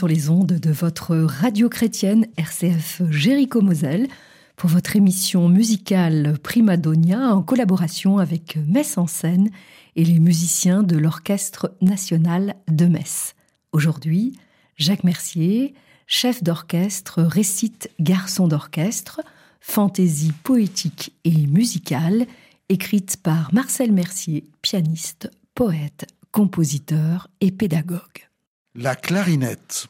sur les ondes de votre radio chrétienne RCF Jéricho Moselle pour votre émission musicale Primadonia en collaboration avec Metz en scène et les musiciens de l'Orchestre national de Metz. Aujourd'hui, Jacques Mercier, chef d'orchestre, récite Garçon d'orchestre, fantaisie poétique et musicale, écrite par Marcel Mercier, pianiste, poète, compositeur et pédagogue. La clarinette.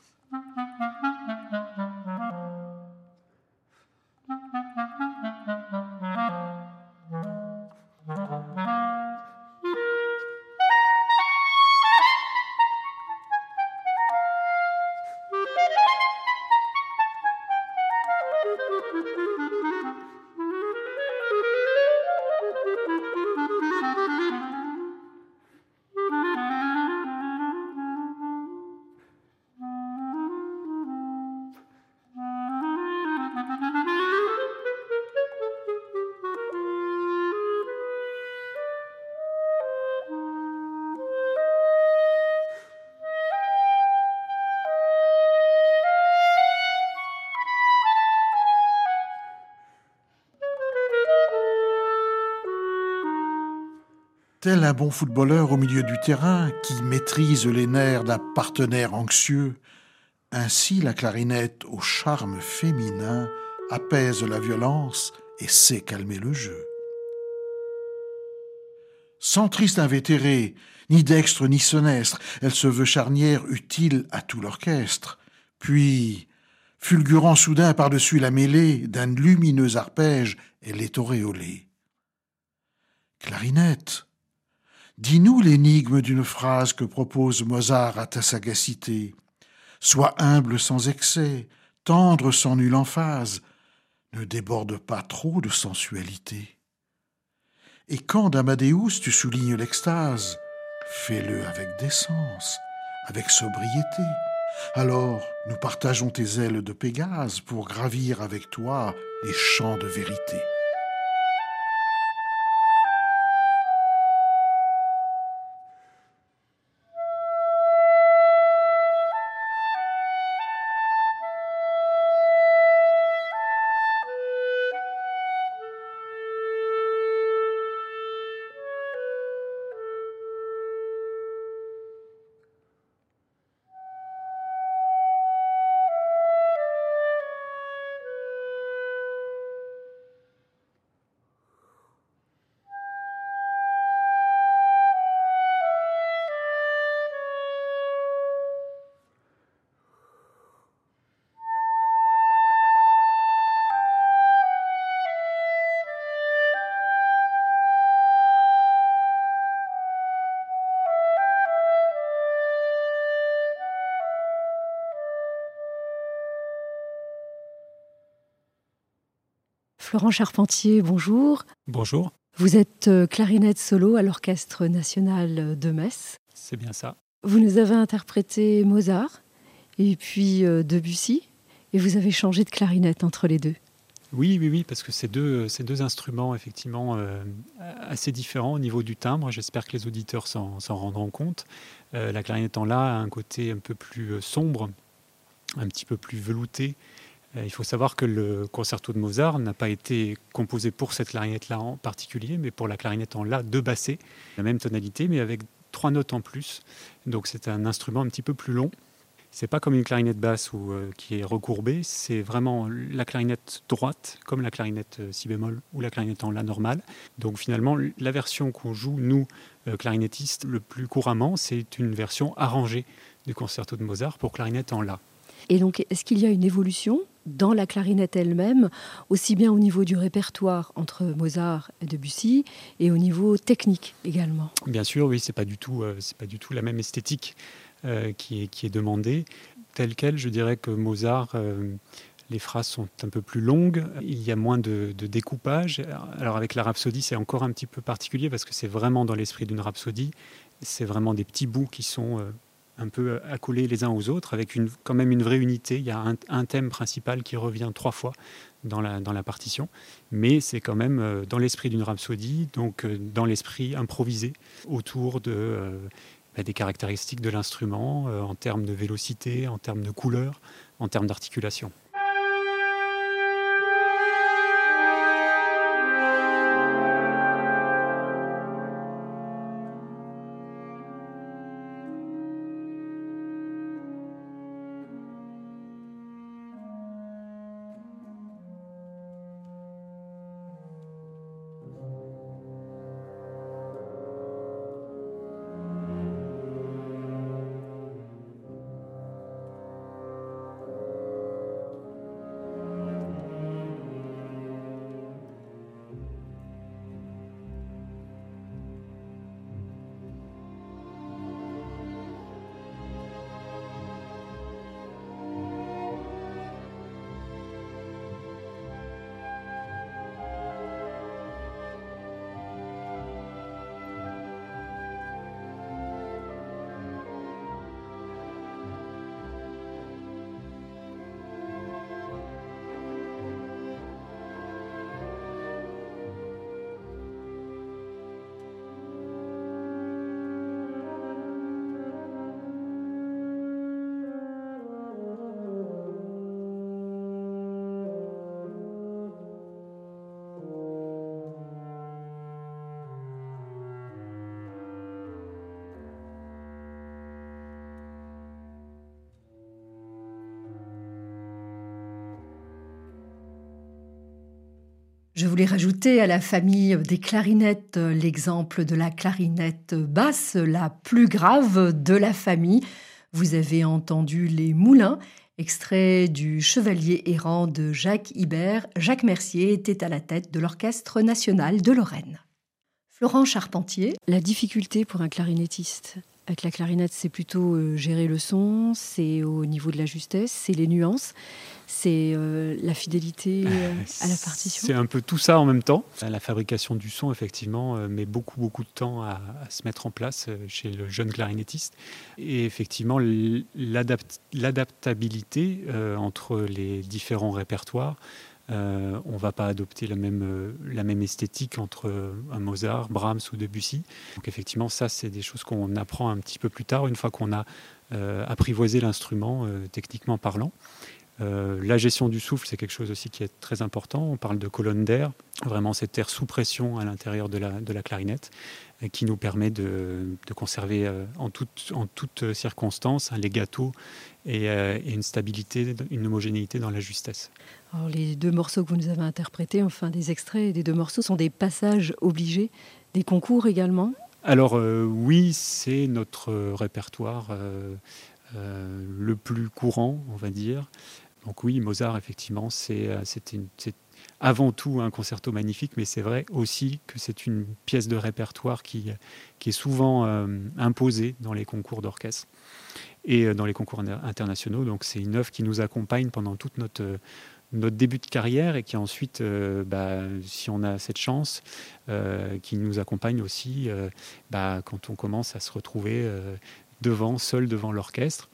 Tel un bon footballeur au milieu du terrain qui maîtrise les nerfs d'un partenaire anxieux, ainsi la clarinette au charme féminin apaise la violence et sait calmer le jeu. Sans triste invétéré, ni dextre ni senestre, elle se veut charnière utile à tout l'orchestre. Puis, fulgurant soudain par-dessus la mêlée d'un lumineux arpège, elle est auréolée. Clarinette, Dis-nous l'énigme d'une phrase que propose Mozart à ta sagacité. Sois humble sans excès, tendre sans nulle emphase, ne déborde pas trop de sensualité. Et quand d'Amadeus tu soulignes l'extase, fais-le avec décence, avec sobriété. Alors nous partageons tes ailes de Pégase pour gravir avec toi les champs de vérité. Florent Charpentier, bonjour. Bonjour. Vous êtes euh, clarinette solo à l'Orchestre national de Metz. C'est bien ça. Vous nous avez interprété Mozart et puis euh, Debussy, et vous avez changé de clarinette entre les deux. Oui, oui, oui, parce que c'est deux, ces deux instruments effectivement euh, assez différents au niveau du timbre. J'espère que les auditeurs s'en, rendront compte. la clarinette en La a un côté un peu plus sombre, un petit peu plus velouté, il faut savoir que le concerto de Mozart n'a pas été composé pour cette clarinette-là en particulier, mais pour la clarinette en La de bassé, la même tonalité, mais avec trois notes en plus. Donc c'est un instrument un petit peu plus long. C'est pas comme une clarinette basse ou, euh, qui est recourbée, c'est vraiment la clarinette droite, comme la clarinette euh, si bémol ou la clarinette en la normale. Donc finalement, la version qu'on joue, nous, clarinettistes, le plus couramment, c'est une version arrangée du concerto de Mozart pour clarinette en la. Et donc, est-ce qu'il y a une évolution dans la clarinette elle-même, aussi bien au niveau du répertoire entre Mozart et Debussy, et au niveau technique également Bien sûr, oui, c'est pas euh, pas du tout la même esthétique euh, qui, est, qui est demandée. Telle quelle, je dirais que Mozart, euh, les phrases sont un peu plus longues, il y a moins de découpage. Alors avec la rhapsodie, c'est encore un petit peu particulier parce que c'est vraiment dans l'esprit d'une rhapsodie. C'est vraiment des petits bouts qui sont un peu accolés les uns aux autres, avec quand même une vraie unité. Il y a un, thème principal qui revient trois fois dans la, partition, mais c'est quand même euh, dans l'esprit d'une rhapsodie, donc euh, dans l'esprit improvisé autour euh, bah, des caractéristiques de l'instrument en termes de vélocité, en termes de couleur, en termes d'articulation. Je voulais rajouter à la famille des clarinettes l'exemple de la clarinette basse, la plus grave de la famille. Vous avez entendu les moulins, extrait du Chevalier errant de Jacques Ibert. Jacques Mercier était à la tête de l'Orchestre national de Lorraine. Florent Charpentier. La difficulté pour un clarinettiste avec la clarinette, c'est plutôt euh, gérer le son, c'est au niveau de la justesse, c'est les nuances, c'est euh, la fidélité euh, à la partition. C'est un peu tout ça en même temps. La fabrication du son, effectivement, met beaucoup, beaucoup de temps à, se mettre en place chez le jeune clarinettiste. Et effectivement, l'adaptabilité entre les différents répertoires euh, on ne va pas adopter la même, euh, esthétique entre euh, un Mozart, Brahms ou Debussy. Donc effectivement, ça, c'est des choses qu'on apprend un petit peu plus tard, une fois qu'on a apprivoisé l'instrument, techniquement parlant. la gestion du souffle, c'est quelque chose aussi qui est très important. On parle de colonne d'air, vraiment cet air sous pression à l'intérieur de la, clarinette, qui nous permet de, conserver en toutes en toute circonstance un legato et, une stabilité, une homogénéité dans la justesse. Les deux morceaux que vous nous avez interprétés, enfin des extraits des deux morceaux, sont des passages obligés, des concours également Alors euh, oui, c'est notre répertoire euh, euh, le plus courant, on va dire. Donc oui, Mozart, effectivement, c'est avant tout un concerto magnifique, mais c'est vrai aussi que c'est une pièce de répertoire qui est souvent imposée dans les concours d'orchestre et dans les concours internationaux. Donc c'est une œuvre qui nous accompagne pendant toute notre notre début de carrière et qui ensuite, euh, bah, si on a cette chance, euh, qui nous accompagne aussi euh, bah, quand on commence à se retrouver devant, seul devant l'orchestre.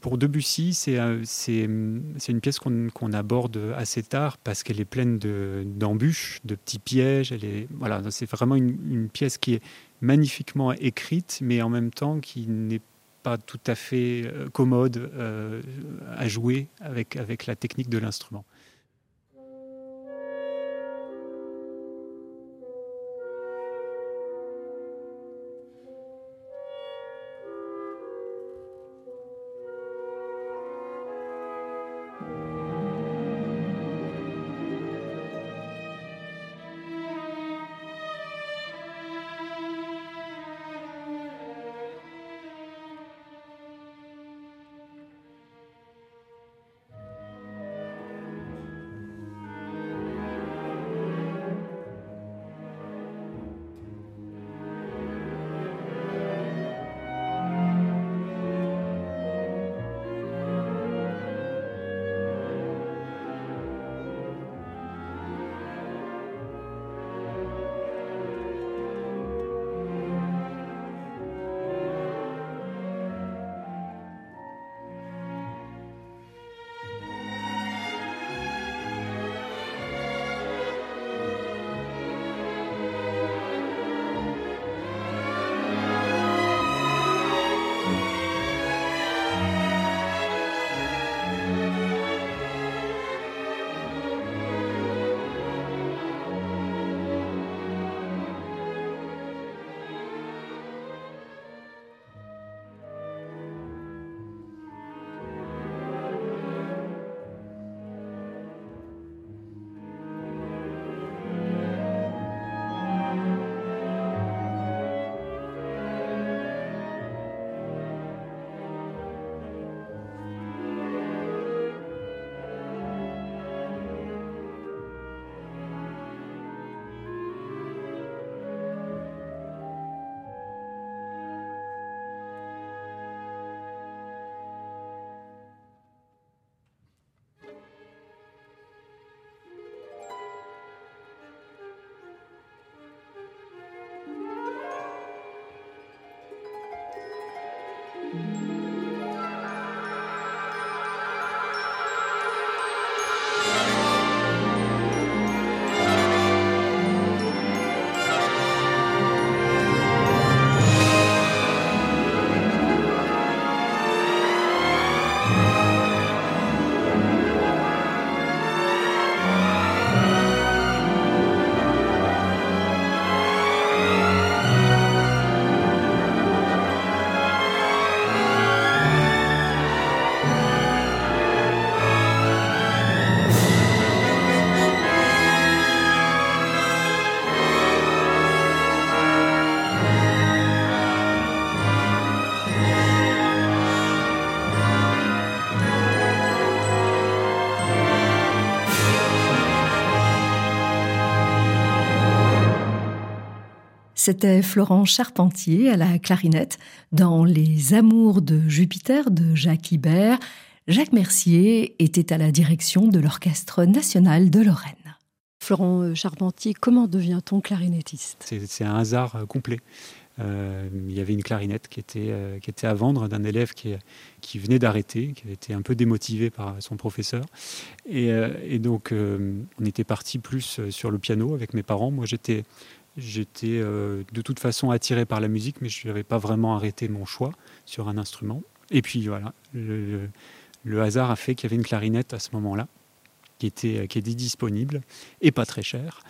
Pour Debussy, c'est une pièce qu'on aborde assez tard parce qu'elle est pleine d'embûches, de, petits pièges. Elle voilà, c'est vraiment une, une, pièce qui est magnifiquement écrite, mais en même temps qui n'est pas tout à fait euh, commode euh, à jouer avec, avec la technique de l'instrument. C'était Florent Charpentier à la clarinette dans Les Amours de Jupiter de Jacques Ibert. Jacques Mercier était à la direction de l'Orchestre national de Lorraine. Florent Charpentier, comment devient-on clarinettiste? C'est un hasard euh, complet. Euh, il y avait une clarinette qui était, euh, qui était à vendre d'un élève qui, qui venait d'arrêter, qui avait été un peu démotivé par son professeur. Et, et donc, on était parti plus sur le piano avec mes parents. Moi, j'étais J'étais euh, de toute façon attiré par la musique, mais je n'avais pas vraiment arrêté mon choix sur un instrument. Et puis voilà, le, hasard a fait qu'il y avait une clarinette à ce moment-là, qui était, qui était disponible et pas très chère.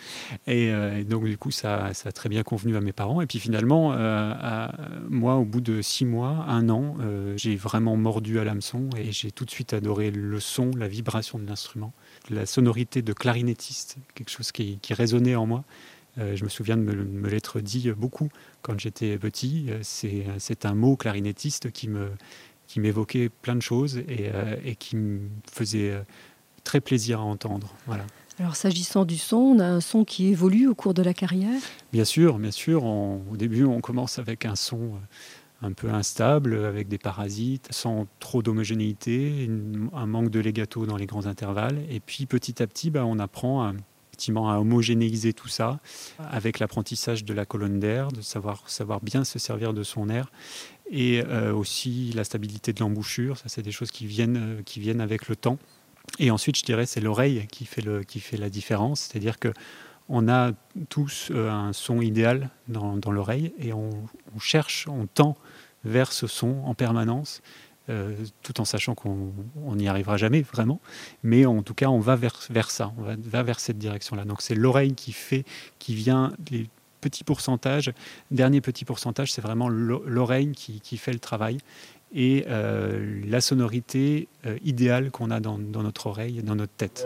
Et, euh, donc du coup, ça, ça, a très bien convenu à mes parents. Et puis finalement, euh, moi, au bout de six mois, un an, j'ai vraiment mordu à l'hameçon et j'ai tout de suite adoré le son, la vibration de l'instrument, la sonorité de clarinettiste, quelque chose qui, qui résonnait en moi. Euh, je me souviens de me, l'être dit beaucoup quand j'étais petit. Euh, c'est un mot clarinettiste qui me qui m'évoquait plein de choses et, euh, et, qui me faisait très plaisir à entendre. Voilà. Alors s'agissant du son, on a un son qui évolue au cours de la carrière? Bien sûr, bien sûr. au début, on commence avec un son un peu instable, avec des parasites, sans trop d'homogénéité, un manque de legato dans les grands intervalles. Et puis petit à petit, bah, on apprend à, à homogénéiser tout ça avec l'apprentissage de la colonne d'air, de savoir, savoir bien se servir de son air et euh, aussi la stabilité de l'embouchure. Ça, c'est des choses qui viennent, euh, qui viennent avec le temps. Et ensuite, je dirais, c'est l'oreille qui fait, qui fait la différence. C'est-à-dire que on a tous euh, un son idéal dans, l'oreille et on, cherche, on tend vers ce son en permanence. Euh, tout en sachant qu'on n'y arrivera jamais vraiment. Mais en tout cas, on va vers, vers ça, on va, vers cette direction-là. Donc c'est l'oreille qui fait, qui vient, les petits pourcentages, dernier petit pourcentage, c'est vraiment l'oreille qui, fait le travail et euh, la sonorité euh, idéale qu'on a dans, dans notre oreille, dans notre tête.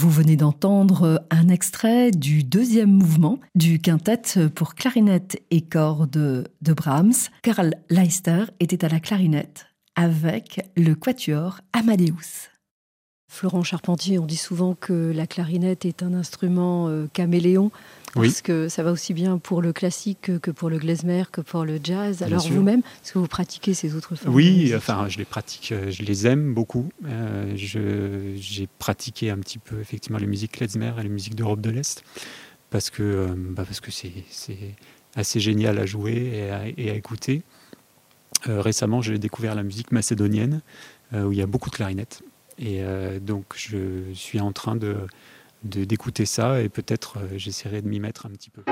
Vous venez d'entendre un extrait du deuxième mouvement du quintet pour clarinette et cordes de Brahms. Karl Leister était à la clarinette avec le quatuor Amadeus. Florent Charpentier, on dit souvent que la clarinette est un instrument euh, caméléon, parce que ça va aussi bien pour le classique que pour le klezmer, que pour le jazz. Alors vous-même, est-ce que vous pratiquez ces autres formes Oui, enfin, je les pratique, euh, je les aime beaucoup. Euh, j'ai pratiqué un petit peu effectivement les musiques klezmer et les musiques d'Europe de l'Est, parce que bah, parce que c'est assez génial à jouer et à, écouter. récemment, j'ai découvert la musique macédonienne, où il y a beaucoup de clarinettes. Et euh, donc, je suis en train de d'écouter ça et peut-être euh, j'essaierai de m'y mettre un petit peu.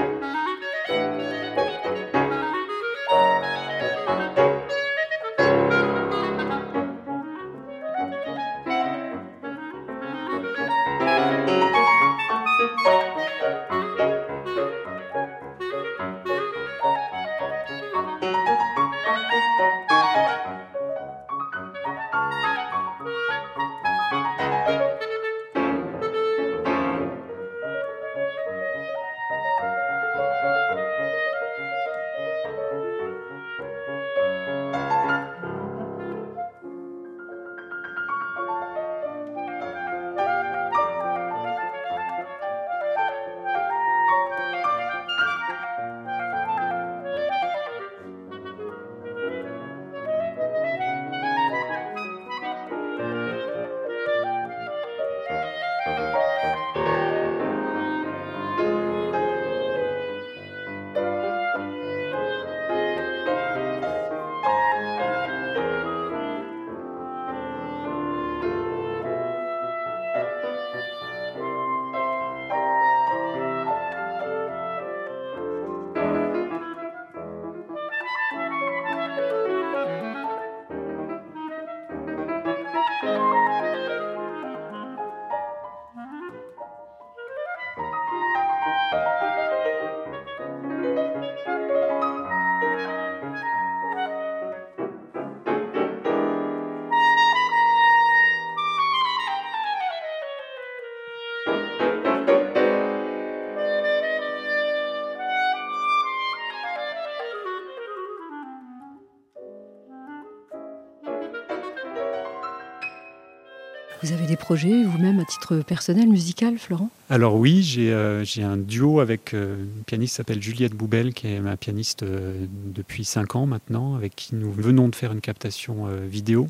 Des projets vous-même à titre personnel, musical, Florent? Alors oui, j'ai euh, un duo avec euh, une pianiste qui s'appelle Juliette Boubel, qui est ma pianiste euh, depuis 5 ans maintenant, avec qui nous venons de faire une captation vidéo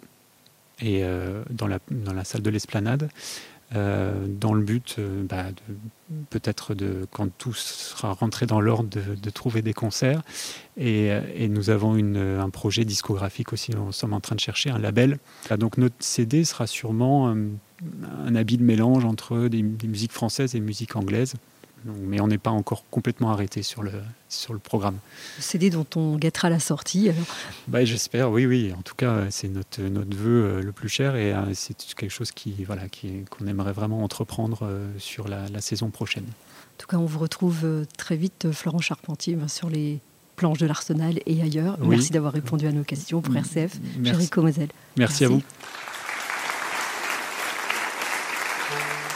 et dans, la, dans la salle de l'esplanade. Euh, dans le but euh, bah, peut-être de, quand tout sera rentré dans l'ordre, de, trouver des concerts. Et, et nous avons une, un projet discographique aussi, nous sommes en train de chercher un label. donc notre CD sera sûrement un, habile mélange entre des, des musiques françaises et musiques anglaises mais on n'est pas encore complètement arrêté sur le, sur le programme. CD dont on guettera la sortie alors bah, J'espère, oui, oui. En tout cas, c'est notre, notre vœu euh, le plus cher et euh, c'est quelque chose qui, voilà, qu'on aimerait vraiment entreprendre euh, sur la, saison prochaine. En tout cas, on vous retrouve très vite, Florent Charpentier, sur les planches de l'Arsenal et ailleurs. Merci d'avoir répondu à nos questions pour RCF. Merci. Merci, Merci à vous. Thank you.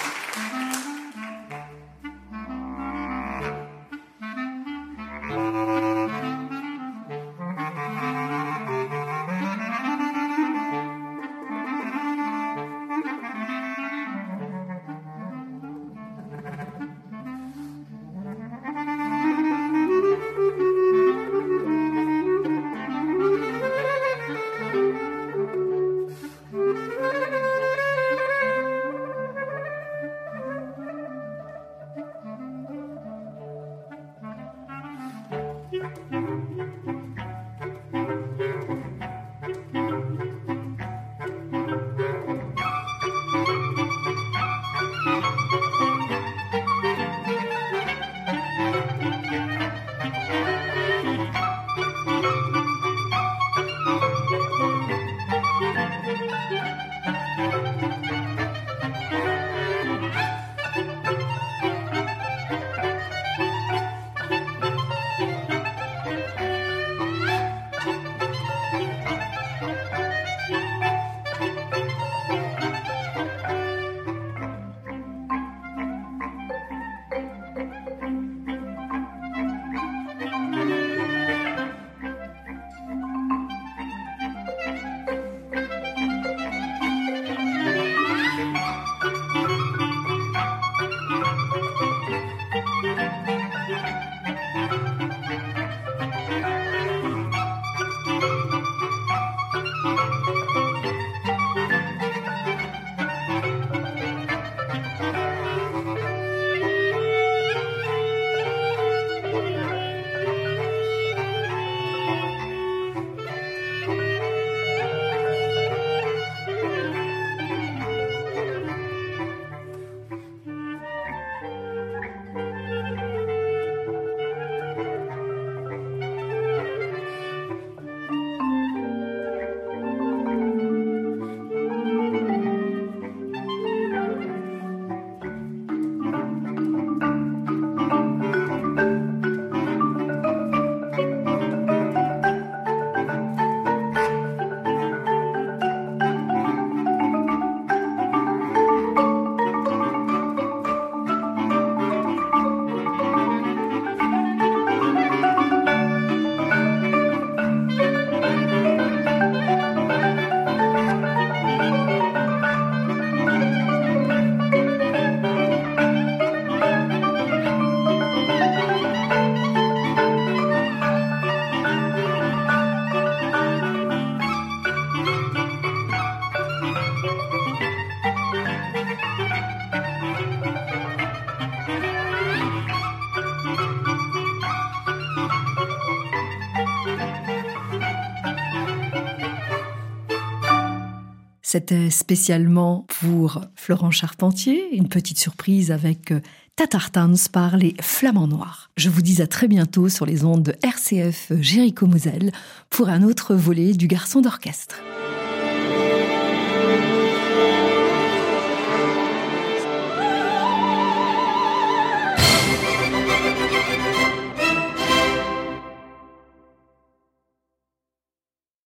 C'était spécialement pour Florent Charpentier, une petite surprise avec Tatartans par les Flamands Noirs. Je vous dis à très bientôt sur les ondes de RCF Jéricho Moselle pour un autre volet du Garçon d'orchestre.